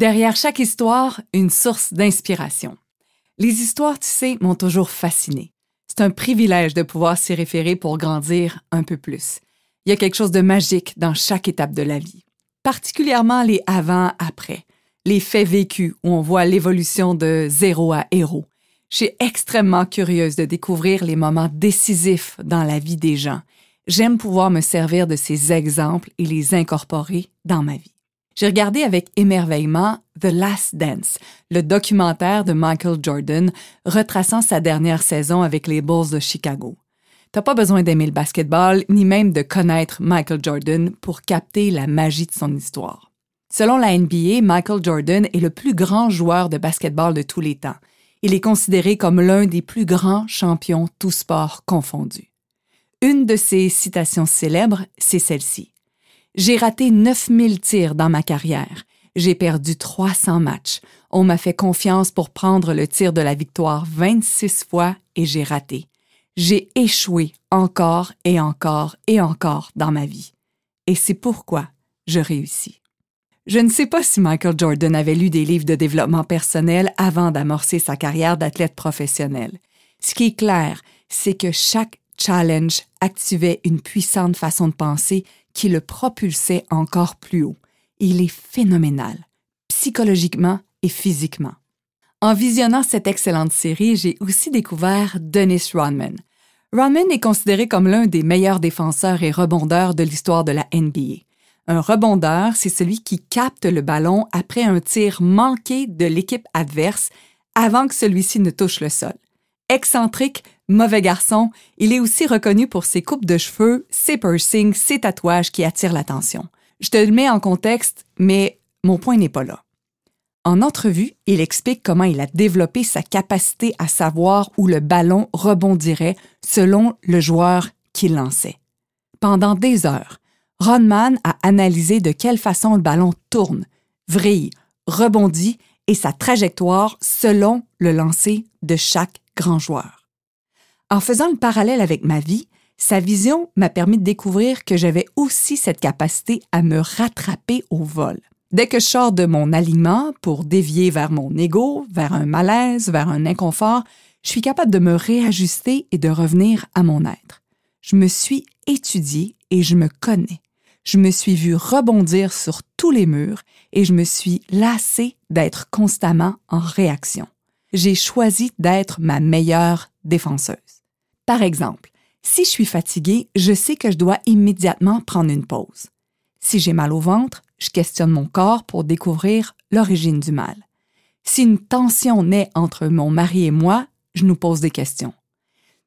Derrière chaque histoire, une source d'inspiration. Les histoires, tu sais, m'ont toujours fasciné. C'est un privilège de pouvoir s'y référer pour grandir un peu plus. Il y a quelque chose de magique dans chaque étape de la vie, particulièrement les avant-après, les faits vécus où on voit l'évolution de zéro à héros. Je suis extrêmement curieuse de découvrir les moments décisifs dans la vie des gens. J'aime pouvoir me servir de ces exemples et les incorporer dans ma vie. J'ai regardé avec émerveillement The Last Dance, le documentaire de Michael Jordan retraçant sa dernière saison avec les Bulls de Chicago. T'as pas besoin d'aimer le basketball, ni même de connaître Michael Jordan pour capter la magie de son histoire. Selon la NBA, Michael Jordan est le plus grand joueur de basketball de tous les temps. Il est considéré comme l'un des plus grands champions tous sports confondus. Une de ses citations célèbres, c'est celle-ci. J'ai raté 9000 tirs dans ma carrière. J'ai perdu 300 matchs. On m'a fait confiance pour prendre le tir de la victoire 26 fois et j'ai raté. J'ai échoué encore et encore et encore dans ma vie. Et c'est pourquoi je réussis. Je ne sais pas si Michael Jordan avait lu des livres de développement personnel avant d'amorcer sa carrière d'athlète professionnel. Ce qui est clair, c'est que chaque challenge activait une puissante façon de penser qui le propulsait encore plus haut. Il est phénoménal, psychologiquement et physiquement. En visionnant cette excellente série, j'ai aussi découvert Dennis Rodman. Rodman est considéré comme l'un des meilleurs défenseurs et rebondeurs de l'histoire de la NBA. Un rebondeur, c'est celui qui capte le ballon après un tir manqué de l'équipe adverse avant que celui-ci ne touche le sol. Excentrique, mauvais garçon, il est aussi reconnu pour ses coupes de cheveux, ses piercings, ses tatouages qui attirent l'attention. Je te le mets en contexte, mais mon point n'est pas là. En entrevue, il explique comment il a développé sa capacité à savoir où le ballon rebondirait selon le joueur qu'il lançait. Pendant des heures, Ronman a analysé de quelle façon le ballon tourne, vrille, rebondit et sa trajectoire selon le lancer de chaque grand joueur. En faisant le parallèle avec ma vie, sa vision m'a permis de découvrir que j'avais aussi cette capacité à me rattraper au vol. Dès que je sors de mon alignement pour dévier vers mon ego, vers un malaise, vers un inconfort, je suis capable de me réajuster et de revenir à mon être. Je me suis étudié et je me connais. Je me suis vu rebondir sur tous les murs et je me suis lassé d'être constamment en réaction j'ai choisi d'être ma meilleure défenseuse. Par exemple, si je suis fatiguée, je sais que je dois immédiatement prendre une pause. Si j'ai mal au ventre, je questionne mon corps pour découvrir l'origine du mal. Si une tension naît entre mon mari et moi, je nous pose des questions.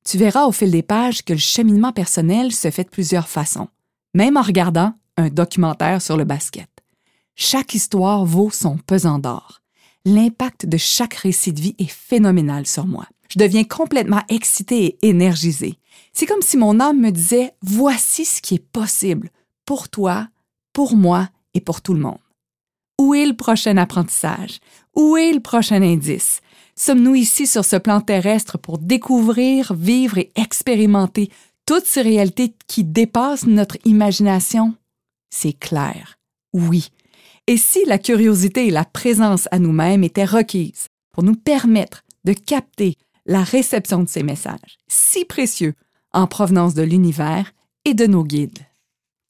Tu verras au fil des pages que le cheminement personnel se fait de plusieurs façons, même en regardant un documentaire sur le basket. Chaque histoire vaut son pesant d'or l'impact de chaque récit de vie est phénoménal sur moi. Je deviens complètement excitée et énergisée. C'est comme si mon âme me disait Voici ce qui est possible pour toi, pour moi et pour tout le monde. Où est le prochain apprentissage? Où est le prochain indice? Sommes-nous ici sur ce plan terrestre pour découvrir, vivre et expérimenter toutes ces réalités qui dépassent notre imagination? C'est clair. Oui, et si la curiosité et la présence à nous-mêmes étaient requises pour nous permettre de capter la réception de ces messages, si précieux en provenance de l'univers et de nos guides?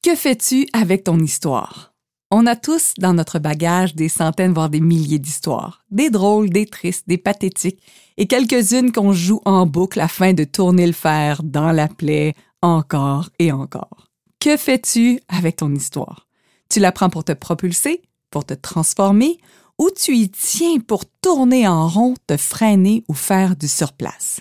Que fais-tu avec ton histoire? On a tous dans notre bagage des centaines, voire des milliers d'histoires, des drôles, des tristes, des pathétiques, et quelques-unes qu'on joue en boucle afin de tourner le fer dans la plaie encore et encore. Que fais-tu avec ton histoire? Tu l'apprends pour te propulser, pour te transformer, ou tu y tiens pour tourner en rond, te freiner ou faire du surplace.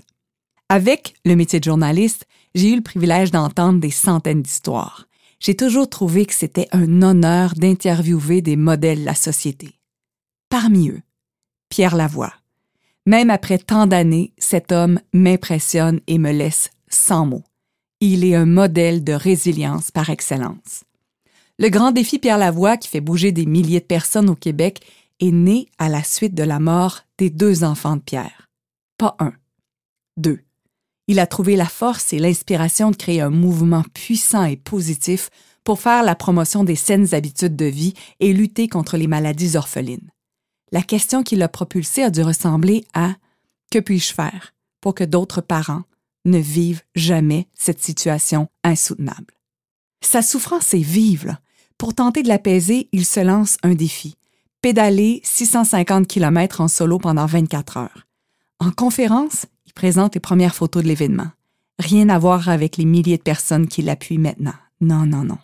Avec le métier de journaliste, j'ai eu le privilège d'entendre des centaines d'histoires. J'ai toujours trouvé que c'était un honneur d'interviewer des modèles de la société. Parmi eux, Pierre Lavoie. Même après tant d'années, cet homme m'impressionne et me laisse sans mots. Il est un modèle de résilience par excellence. Le grand défi Pierre Lavoie, qui fait bouger des milliers de personnes au Québec, est né à la suite de la mort des deux enfants de Pierre. Pas un, deux. Il a trouvé la force et l'inspiration de créer un mouvement puissant et positif pour faire la promotion des saines habitudes de vie et lutter contre les maladies orphelines. la question qui l'a propulsé a dû ressembler à Que puis-je faire pour que d'autres parents ne vivent jamais cette situation insoutenable? Sa souffrance est vive. Pour tenter de l'apaiser, il se lance un défi pédaler 650 km en solo pendant 24 heures. En conférence, il présente les premières photos de l'événement. Rien à voir avec les milliers de personnes qui l'appuient maintenant. Non, non, non.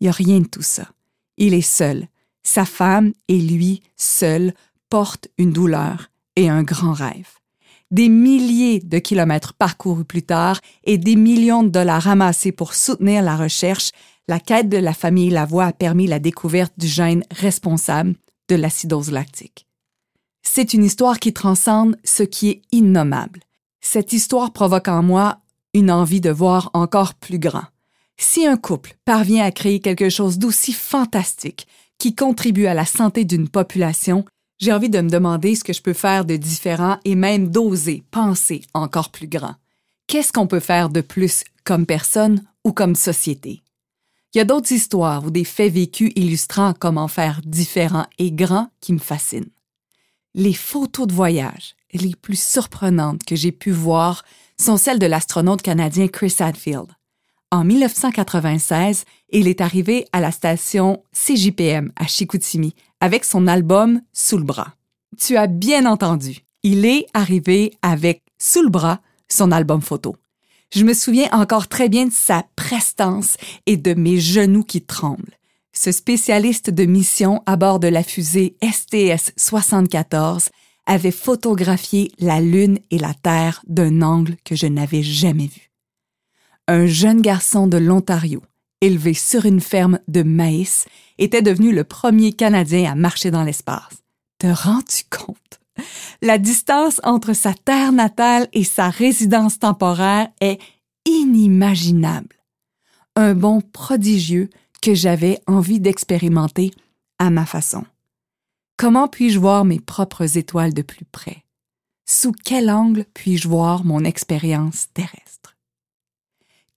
Il n'y a rien de tout ça. Il est seul. Sa femme et lui, seuls, portent une douleur et un grand rêve. Des milliers de kilomètres parcourus plus tard et des millions de dollars ramassés pour soutenir la recherche, la quête de la famille Lavoie a permis la découverte du gène responsable de l'acidose lactique. C'est une histoire qui transcende ce qui est innommable. Cette histoire provoque en moi une envie de voir encore plus grand. Si un couple parvient à créer quelque chose d'aussi fantastique qui contribue à la santé d'une population, j'ai envie de me demander ce que je peux faire de différent et même d'oser penser encore plus grand. Qu'est-ce qu'on peut faire de plus comme personne ou comme société? Il y a d'autres histoires ou des faits vécus illustrant comment faire différent et grand qui me fascinent. Les photos de voyage les plus surprenantes que j'ai pu voir sont celles de l'astronaute canadien Chris Hadfield. En 1996, il est arrivé à la station CJPM à Chicoutimi avec son album Sous le bras. Tu as bien entendu, il est arrivé avec Sous le bras son album photo. Je me souviens encore très bien de sa prestance et de mes genoux qui tremblent. Ce spécialiste de mission à bord de la fusée STS-74 avait photographié la Lune et la Terre d'un angle que je n'avais jamais vu. Un jeune garçon de l'Ontario, élevé sur une ferme de maïs, était devenu le premier Canadien à marcher dans l'espace. Te rends-tu compte? La distance entre sa terre natale et sa résidence temporaire est inimaginable. Un bond prodigieux que j'avais envie d'expérimenter à ma façon. Comment puis-je voir mes propres étoiles de plus près? Sous quel angle puis-je voir mon expérience terrestre?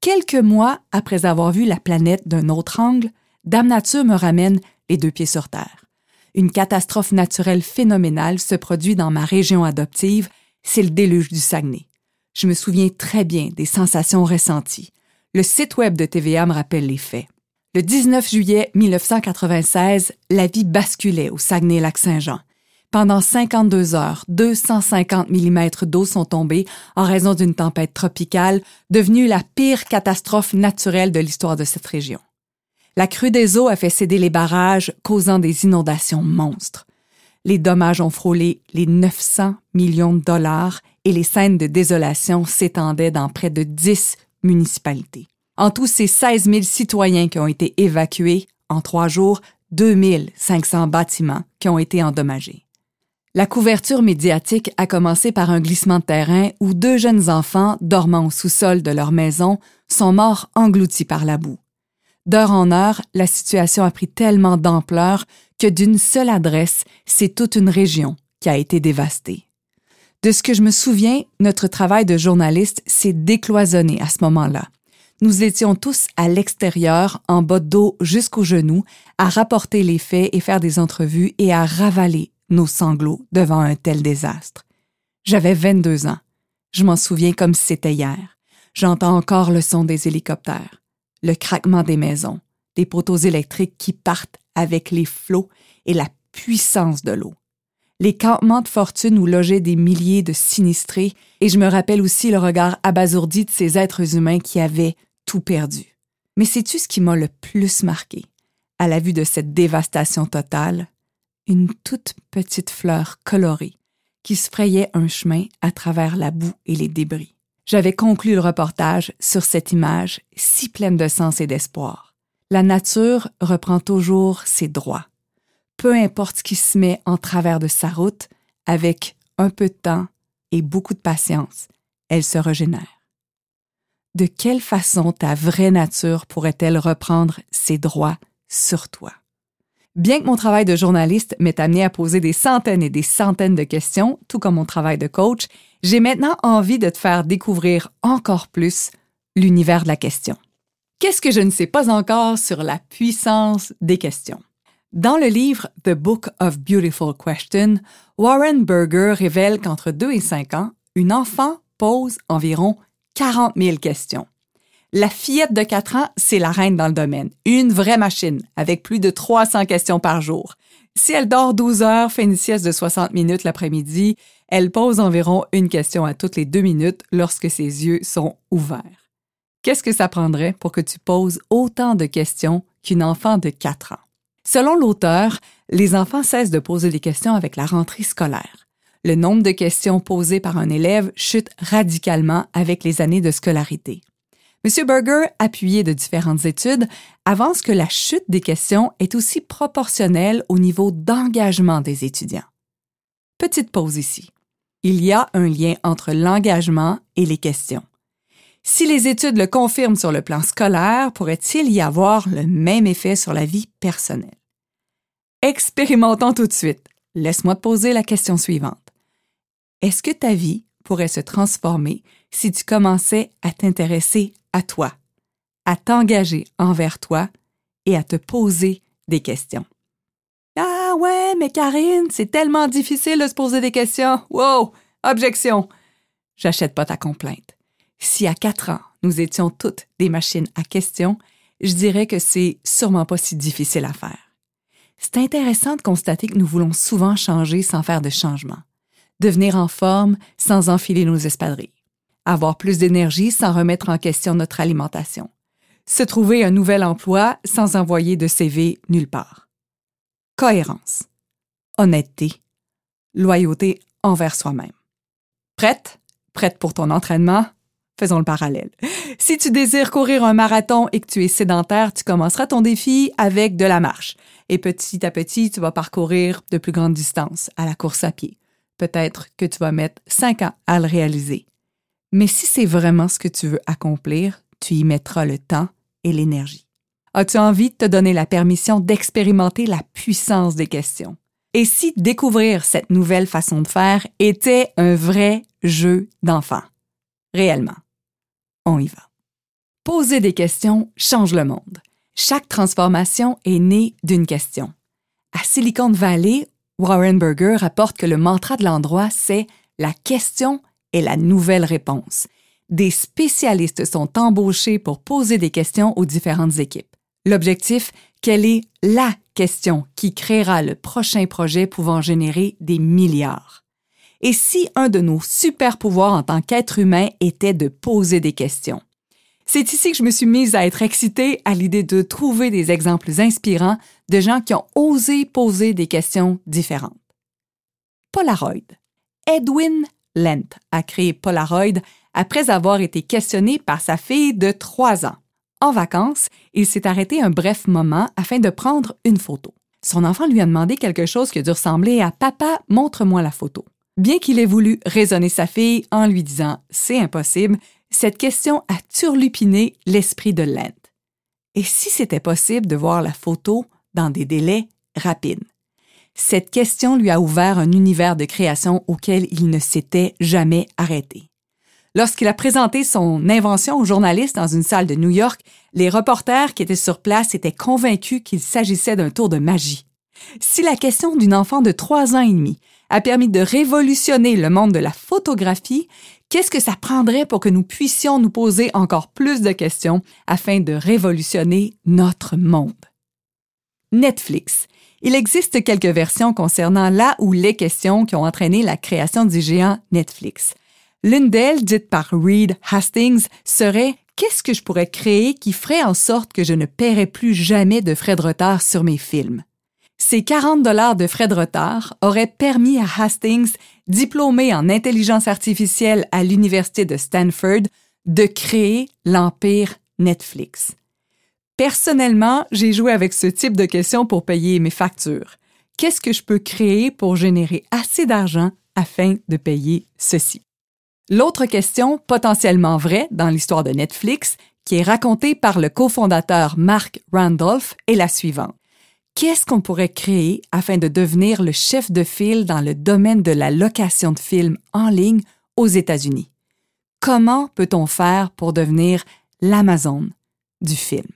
Quelques mois après avoir vu la planète d'un autre angle, Dame Nature me ramène les deux pieds sur Terre une catastrophe naturelle phénoménale se produit dans ma région adoptive, c'est le déluge du Saguenay. Je me souviens très bien des sensations ressenties. Le site web de TVA me rappelle les faits. Le 19 juillet 1996, la vie basculait au Saguenay-Lac-Saint-Jean. Pendant 52 heures, 250 mm d'eau sont tombés en raison d'une tempête tropicale, devenue la pire catastrophe naturelle de l'histoire de cette région. La crue des eaux a fait céder les barrages, causant des inondations monstres. Les dommages ont frôlé les 900 millions de dollars et les scènes de désolation s'étendaient dans près de 10 municipalités. En tout, c'est 16 000 citoyens qui ont été évacués. En trois jours, 2500 bâtiments qui ont été endommagés. La couverture médiatique a commencé par un glissement de terrain où deux jeunes enfants, dormant au sous-sol de leur maison, sont morts engloutis par la boue. D'heure en heure, la situation a pris tellement d'ampleur que d'une seule adresse, c'est toute une région qui a été dévastée. De ce que je me souviens, notre travail de journaliste s'est décloisonné à ce moment-là. Nous étions tous à l'extérieur, en bas d'eau jusqu'aux genoux, à rapporter les faits et faire des entrevues et à ravaler nos sanglots devant un tel désastre. J'avais 22 ans. Je m'en souviens comme si c'était hier. J'entends encore le son des hélicoptères le craquement des maisons, des poteaux électriques qui partent avec les flots et la puissance de l'eau. Les campements de fortune où logeaient des milliers de sinistrés, et je me rappelle aussi le regard abasourdi de ces êtres humains qui avaient tout perdu. Mais sais-tu ce qui m'a le plus marqué? À la vue de cette dévastation totale? Une toute petite fleur colorée qui se frayait un chemin à travers la boue et les débris. J'avais conclu le reportage sur cette image si pleine de sens et d'espoir. La nature reprend toujours ses droits. Peu importe ce qui se met en travers de sa route, avec un peu de temps et beaucoup de patience, elle se régénère. De quelle façon ta vraie nature pourrait-elle reprendre ses droits sur toi? Bien que mon travail de journaliste m'ait amené à poser des centaines et des centaines de questions, tout comme mon travail de coach, j'ai maintenant envie de te faire découvrir encore plus l'univers de la question. Qu'est-ce que je ne sais pas encore sur la puissance des questions? Dans le livre The Book of Beautiful Questions, Warren Berger révèle qu'entre 2 et 5 ans, une enfant pose environ 40 000 questions. La fillette de 4 ans, c'est la reine dans le domaine. Une vraie machine, avec plus de 300 questions par jour. Si elle dort 12 heures, fait une sieste de 60 minutes l'après-midi, elle pose environ une question à toutes les deux minutes lorsque ses yeux sont ouverts. Qu'est-ce que ça prendrait pour que tu poses autant de questions qu'une enfant de 4 ans? Selon l'auteur, les enfants cessent de poser des questions avec la rentrée scolaire. Le nombre de questions posées par un élève chute radicalement avec les années de scolarité. M. Berger, appuyé de différentes études, avance que la chute des questions est aussi proportionnelle au niveau d'engagement des étudiants. Petite pause ici. Il y a un lien entre l'engagement et les questions. Si les études le confirment sur le plan scolaire, pourrait-il y avoir le même effet sur la vie personnelle? Expérimentons tout de suite. Laisse-moi te poser la question suivante. Est-ce que ta vie pourrait se transformer si tu commençais à t'intéresser à toi, à t'engager envers toi et à te poser des questions? Ah ouais, mais Karine, c'est tellement difficile de se poser des questions. Wow! Objection! J'achète pas ta complainte. Si à quatre ans, nous étions toutes des machines à questions, je dirais que c'est sûrement pas si difficile à faire. C'est intéressant de constater que nous voulons souvent changer sans faire de changement, devenir en forme sans enfiler nos espadrilles, avoir plus d'énergie sans remettre en question notre alimentation, se trouver un nouvel emploi sans envoyer de CV nulle part. Cohérence, honnêteté, loyauté envers soi-même. Prête? Prête pour ton entraînement? Faisons le parallèle. Si tu désires courir un marathon et que tu es sédentaire, tu commenceras ton défi avec de la marche. Et petit à petit, tu vas parcourir de plus grandes distances à la course à pied. Peut-être que tu vas mettre cinq ans à le réaliser. Mais si c'est vraiment ce que tu veux accomplir, tu y mettras le temps et l'énergie. As-tu envie de te donner la permission d'expérimenter la puissance des questions? Et si découvrir cette nouvelle façon de faire était un vrai jeu d'enfant? Réellement on y va. Poser des questions change le monde. Chaque transformation est née d'une question. À Silicon Valley, Warren Berger rapporte que le mantra de l'endroit, c'est La question la nouvelle réponse. Des spécialistes sont embauchés pour poser des questions aux différentes équipes. L'objectif, quelle est la question qui créera le prochain projet pouvant générer des milliards? Et si un de nos super pouvoirs en tant qu'être humain était de poser des questions? C'est ici que je me suis mise à être excitée à l'idée de trouver des exemples inspirants de gens qui ont osé poser des questions différentes. Polaroid. Edwin Lent a créé Polaroid après avoir été questionné par sa fille de 3 ans. En vacances, il s'est arrêté un bref moment afin de prendre une photo. Son enfant lui a demandé quelque chose qui a dû ressembler à Papa, montre-moi la photo. Bien qu'il ait voulu raisonner sa fille en lui disant C'est impossible, cette question a turlupiné l'esprit de Lent. Et si c'était possible de voir la photo dans des délais rapides? Cette question lui a ouvert un univers de création auquel il ne s'était jamais arrêté. Lorsqu'il a présenté son invention aux journalistes dans une salle de New York, les reporters qui étaient sur place étaient convaincus qu'il s'agissait d'un tour de magie. Si la question d'une enfant de trois ans et demi a permis de révolutionner le monde de la photographie, qu'est-ce que ça prendrait pour que nous puissions nous poser encore plus de questions afin de révolutionner notre monde? Netflix. Il existe quelques versions concernant là ou les questions qui ont entraîné la création du géant Netflix. L'une d'elles, dite par Reed Hastings, serait Qu'est-ce que je pourrais créer qui ferait en sorte que je ne paierais plus jamais de frais de retard sur mes films? Ces 40 dollars de frais de retard auraient permis à Hastings, diplômé en intelligence artificielle à l'Université de Stanford, de créer l'empire Netflix. Personnellement, j'ai joué avec ce type de questions pour payer mes factures. Qu'est-ce que je peux créer pour générer assez d'argent afin de payer ceci? L'autre question, potentiellement vraie dans l'histoire de Netflix, qui est racontée par le cofondateur Mark Randolph, est la suivante qu'est-ce qu'on pourrait créer afin de devenir le chef de file dans le domaine de la location de films en ligne aux États-Unis? Comment peut-on faire pour devenir l'Amazon du film?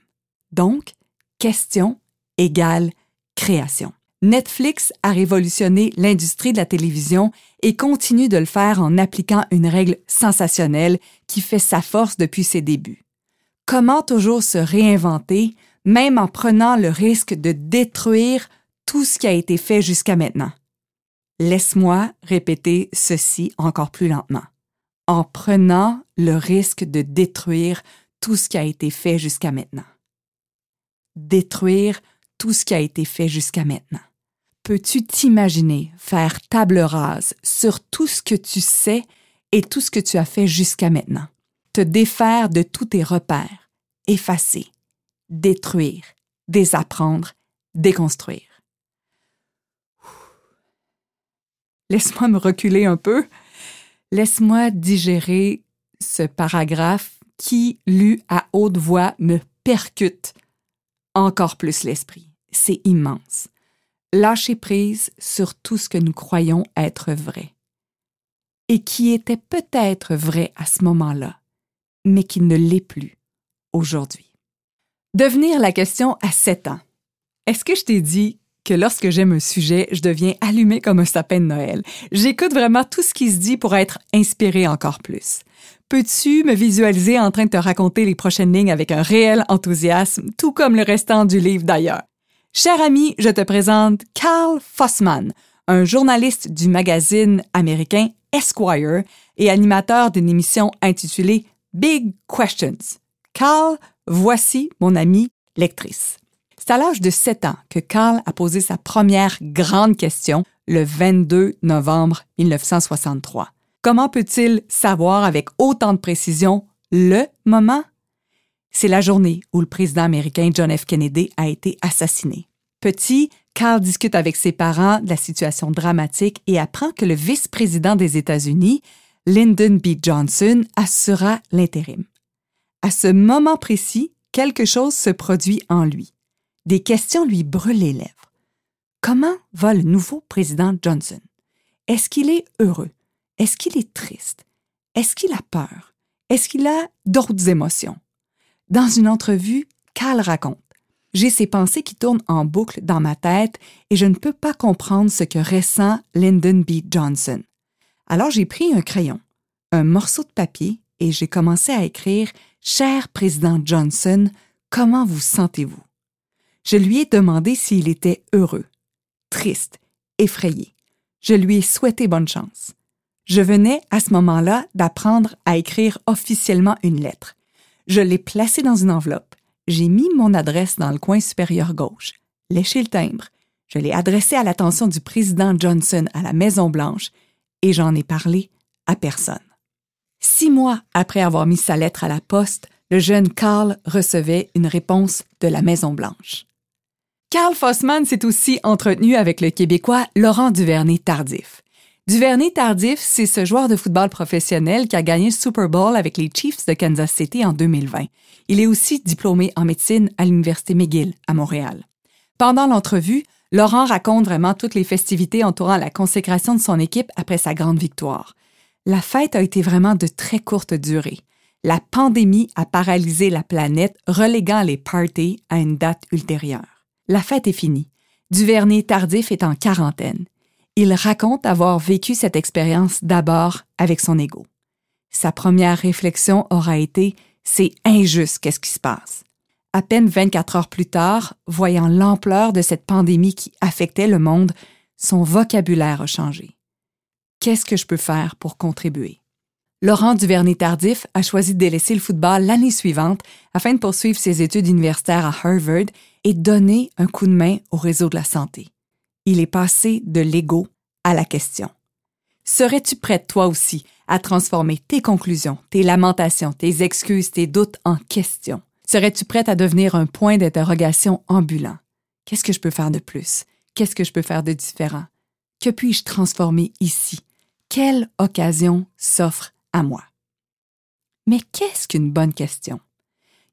Donc, question égale création. Netflix a révolutionné l'industrie de la télévision et continue de le faire en appliquant une règle sensationnelle qui fait sa force depuis ses débuts. Comment toujours se réinventer, même en prenant le risque de détruire tout ce qui a été fait jusqu'à maintenant? Laisse-moi répéter ceci encore plus lentement. En prenant le risque de détruire tout ce qui a été fait jusqu'à maintenant. Détruire tout ce qui a été fait jusqu'à maintenant. Peux-tu t'imaginer faire table rase sur tout ce que tu sais et tout ce que tu as fait jusqu'à maintenant? Te défaire de tous tes repères, effacer, détruire, désapprendre, déconstruire. Laisse-moi me reculer un peu. Laisse-moi digérer ce paragraphe qui, lu à haute voix, me percute encore plus l'esprit. C'est immense. Lâcher prise sur tout ce que nous croyons être vrai et qui était peut-être vrai à ce moment-là, mais qui ne l'est plus aujourd'hui. Devenir la question à 7 ans. Est-ce que je t'ai dit que lorsque j'aime un sujet, je deviens allumé comme un sapin de Noël? J'écoute vraiment tout ce qui se dit pour être inspiré encore plus. Peux-tu me visualiser en train de te raconter les prochaines lignes avec un réel enthousiasme, tout comme le restant du livre d'ailleurs? Cher ami, je te présente Carl Fossman, un journaliste du magazine américain Esquire et animateur d'une émission intitulée Big Questions. Carl, voici mon amie lectrice. C'est à l'âge de 7 ans que Carl a posé sa première grande question le 22 novembre 1963. Comment peut-il savoir avec autant de précision le moment? C'est la journée où le président américain John F. Kennedy a été assassiné. Petit, Carl discute avec ses parents de la situation dramatique et apprend que le vice-président des États-Unis, Lyndon B. Johnson, assurera l'intérim. À ce moment précis, quelque chose se produit en lui. Des questions lui brûlent les lèvres. Comment va le nouveau président Johnson? Est-ce qu'il est heureux? Est-ce qu'il est triste? Est-ce qu'il a peur? Est-ce qu'il a d'autres émotions? Dans une entrevue, Carl raconte J'ai ces pensées qui tournent en boucle dans ma tête et je ne peux pas comprendre ce que ressent Lyndon B. Johnson. Alors j'ai pris un crayon, un morceau de papier et j'ai commencé à écrire Cher président Johnson, comment vous sentez-vous? Je lui ai demandé s'il était heureux, triste, effrayé. Je lui ai souhaité bonne chance. Je venais à ce moment-là d'apprendre à écrire officiellement une lettre. Je l'ai placée dans une enveloppe. J'ai mis mon adresse dans le coin supérieur gauche, léché le timbre. Je l'ai adressée à l'attention du président Johnson à la Maison-Blanche et j'en ai parlé à personne. Six mois après avoir mis sa lettre à la poste, le jeune Carl recevait une réponse de la Maison-Blanche. Carl Fossman s'est aussi entretenu avec le Québécois Laurent Duvernay-Tardif. Duvernay-Tardif, c'est ce joueur de football professionnel qui a gagné Super Bowl avec les Chiefs de Kansas City en 2020. Il est aussi diplômé en médecine à l'Université McGill à Montréal. Pendant l'entrevue, Laurent raconte vraiment toutes les festivités entourant la consécration de son équipe après sa grande victoire. La fête a été vraiment de très courte durée. La pandémie a paralysé la planète, reléguant les parties à une date ultérieure. La fête est finie. Duvernay Tardif est en quarantaine. Il raconte avoir vécu cette expérience d'abord avec son ego. Sa première réflexion aura été C'est injuste, qu'est-ce qui se passe? À peine 24 heures plus tard, voyant l'ampleur de cette pandémie qui affectait le monde, son vocabulaire a changé. Qu'est-ce que je peux faire pour contribuer? Laurent Duvernay-Tardif a choisi de délaisser le football l'année suivante afin de poursuivre ses études universitaires à Harvard et donner un coup de main au réseau de la santé. Il est passé de l'ego à la question. Serais-tu prête, toi aussi, à transformer tes conclusions, tes lamentations, tes excuses, tes doutes en questions? Serais-tu prête à devenir un point d'interrogation ambulant? Qu'est-ce que je peux faire de plus? Qu'est-ce que je peux faire de différent? Que puis-je transformer ici? Quelle occasion s'offre à moi? Mais qu'est-ce qu'une bonne question?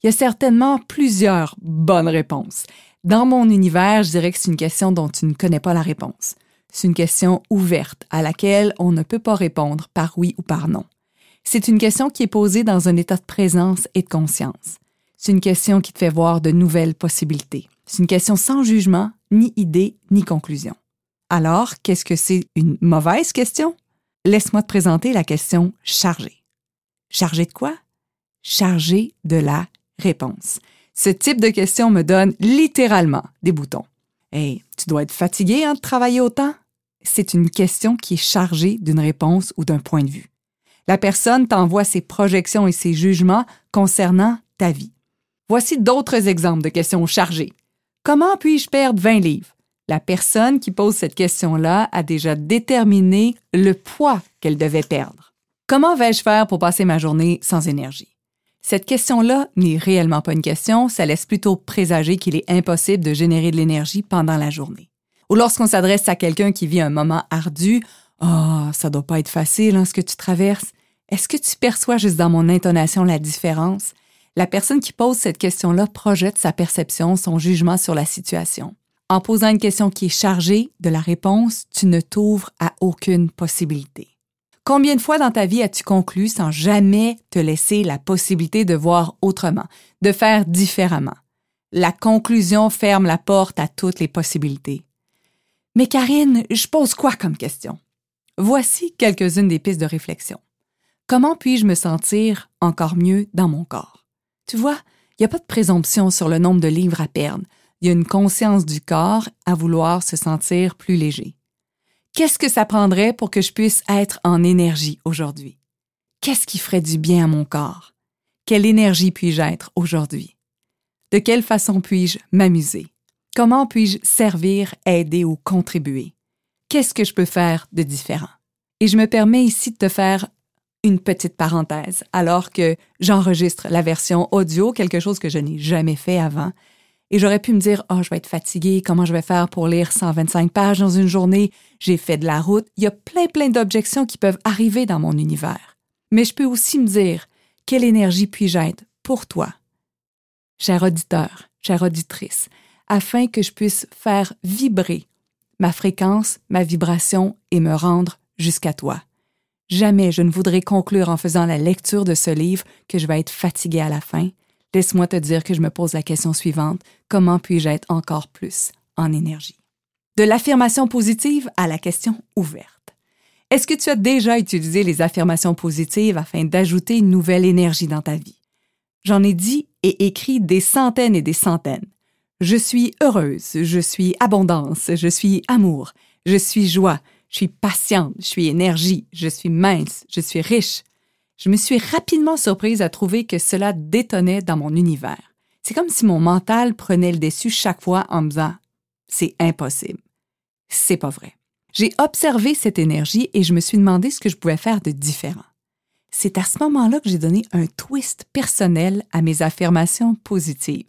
Il y a certainement plusieurs bonnes réponses. Dans mon univers, je dirais que c'est une question dont tu ne connais pas la réponse. C'est une question ouverte à laquelle on ne peut pas répondre par oui ou par non. C'est une question qui est posée dans un état de présence et de conscience. C'est une question qui te fait voir de nouvelles possibilités. C'est une question sans jugement, ni idée, ni conclusion. Alors, qu'est-ce que c'est une mauvaise question? Laisse-moi te présenter la question chargée. Chargée de quoi? Chargée de la réponse. Ce type de question me donne littéralement des boutons. Hey, tu dois être fatigué hein, de travailler autant? C'est une question qui est chargée d'une réponse ou d'un point de vue. La personne t'envoie ses projections et ses jugements concernant ta vie. Voici d'autres exemples de questions chargées. Comment puis-je perdre 20 livres? La personne qui pose cette question-là a déjà déterminé le poids qu'elle devait perdre. Comment vais-je faire pour passer ma journée sans énergie? Cette question-là n'est réellement pas une question, ça laisse plutôt présager qu'il est impossible de générer de l'énergie pendant la journée. Ou lorsqu'on s'adresse à quelqu'un qui vit un moment ardu, oh, ça doit pas être facile hein, ce que tu traverses. Est-ce que tu perçois juste dans mon intonation la différence? La personne qui pose cette question-là projette sa perception, son jugement sur la situation. En posant une question qui est chargée de la réponse, tu ne t'ouvres à aucune possibilité. Combien de fois dans ta vie as-tu conclu sans jamais te laisser la possibilité de voir autrement, de faire différemment? La conclusion ferme la porte à toutes les possibilités. Mais Karine, je pose quoi comme question? Voici quelques-unes des pistes de réflexion. Comment puis-je me sentir encore mieux dans mon corps? Tu vois, il n'y a pas de présomption sur le nombre de livres à perdre. Il y a une conscience du corps à vouloir se sentir plus léger. Qu'est-ce que ça prendrait pour que je puisse être en énergie aujourd'hui? Qu'est-ce qui ferait du bien à mon corps? Quelle énergie puis-je être aujourd'hui? De quelle façon puis-je m'amuser? Comment puis-je servir, aider ou contribuer? Qu'est-ce que je peux faire de différent? Et je me permets ici de te faire une petite parenthèse, alors que j'enregistre la version audio, quelque chose que je n'ai jamais fait avant, et j'aurais pu me dire, oh, je vais être fatiguée, comment je vais faire pour lire 125 pages dans une journée, j'ai fait de la route, il y a plein, plein d'objections qui peuvent arriver dans mon univers. Mais je peux aussi me dire, quelle énergie puis-je être pour toi, cher auditeur, chère auditrice, afin que je puisse faire vibrer ma fréquence, ma vibration et me rendre jusqu'à toi. Jamais je ne voudrais conclure en faisant la lecture de ce livre que je vais être fatiguée à la fin, Laisse-moi te dire que je me pose la question suivante, comment puis-je être encore plus en énergie? De l'affirmation positive à la question ouverte. Est-ce que tu as déjà utilisé les affirmations positives afin d'ajouter une nouvelle énergie dans ta vie? J'en ai dit et écrit des centaines et des centaines. Je suis heureuse, je suis abondance, je suis amour, je suis joie, je suis patiente, je suis énergie, je suis mince, je suis riche, je me suis rapidement surprise à trouver que cela détonnait dans mon univers. C'est comme si mon mental prenait le dessus chaque fois en me disant C'est impossible. C'est pas vrai. J'ai observé cette énergie et je me suis demandé ce que je pouvais faire de différent. C'est à ce moment-là que j'ai donné un twist personnel à mes affirmations positives.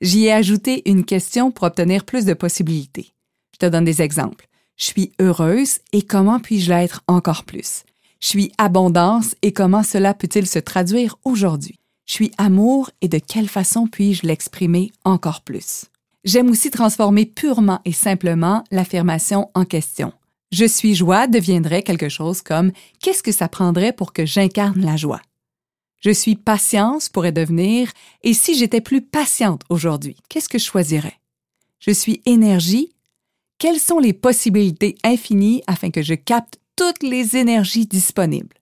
J'y ai ajouté une question pour obtenir plus de possibilités. Je te donne des exemples. Je suis heureuse et comment puis-je l'être encore plus? Je suis abondance et comment cela peut-il se traduire aujourd'hui? Je suis amour et de quelle façon puis-je l'exprimer encore plus? J'aime aussi transformer purement et simplement l'affirmation en question. Je suis joie deviendrait quelque chose comme Qu'est-ce que ça prendrait pour que j'incarne la joie? Je suis patience pourrait devenir Et si j'étais plus patiente aujourd'hui, qu'est-ce que je choisirais? Je suis énergie. Quelles sont les possibilités infinies afin que je capte toutes les énergies disponibles.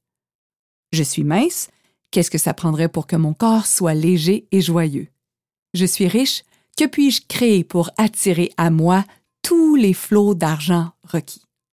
Je suis mince, qu'est-ce que ça prendrait pour que mon corps soit léger et joyeux? Je suis riche, que puis-je créer pour attirer à moi tous les flots d'argent requis?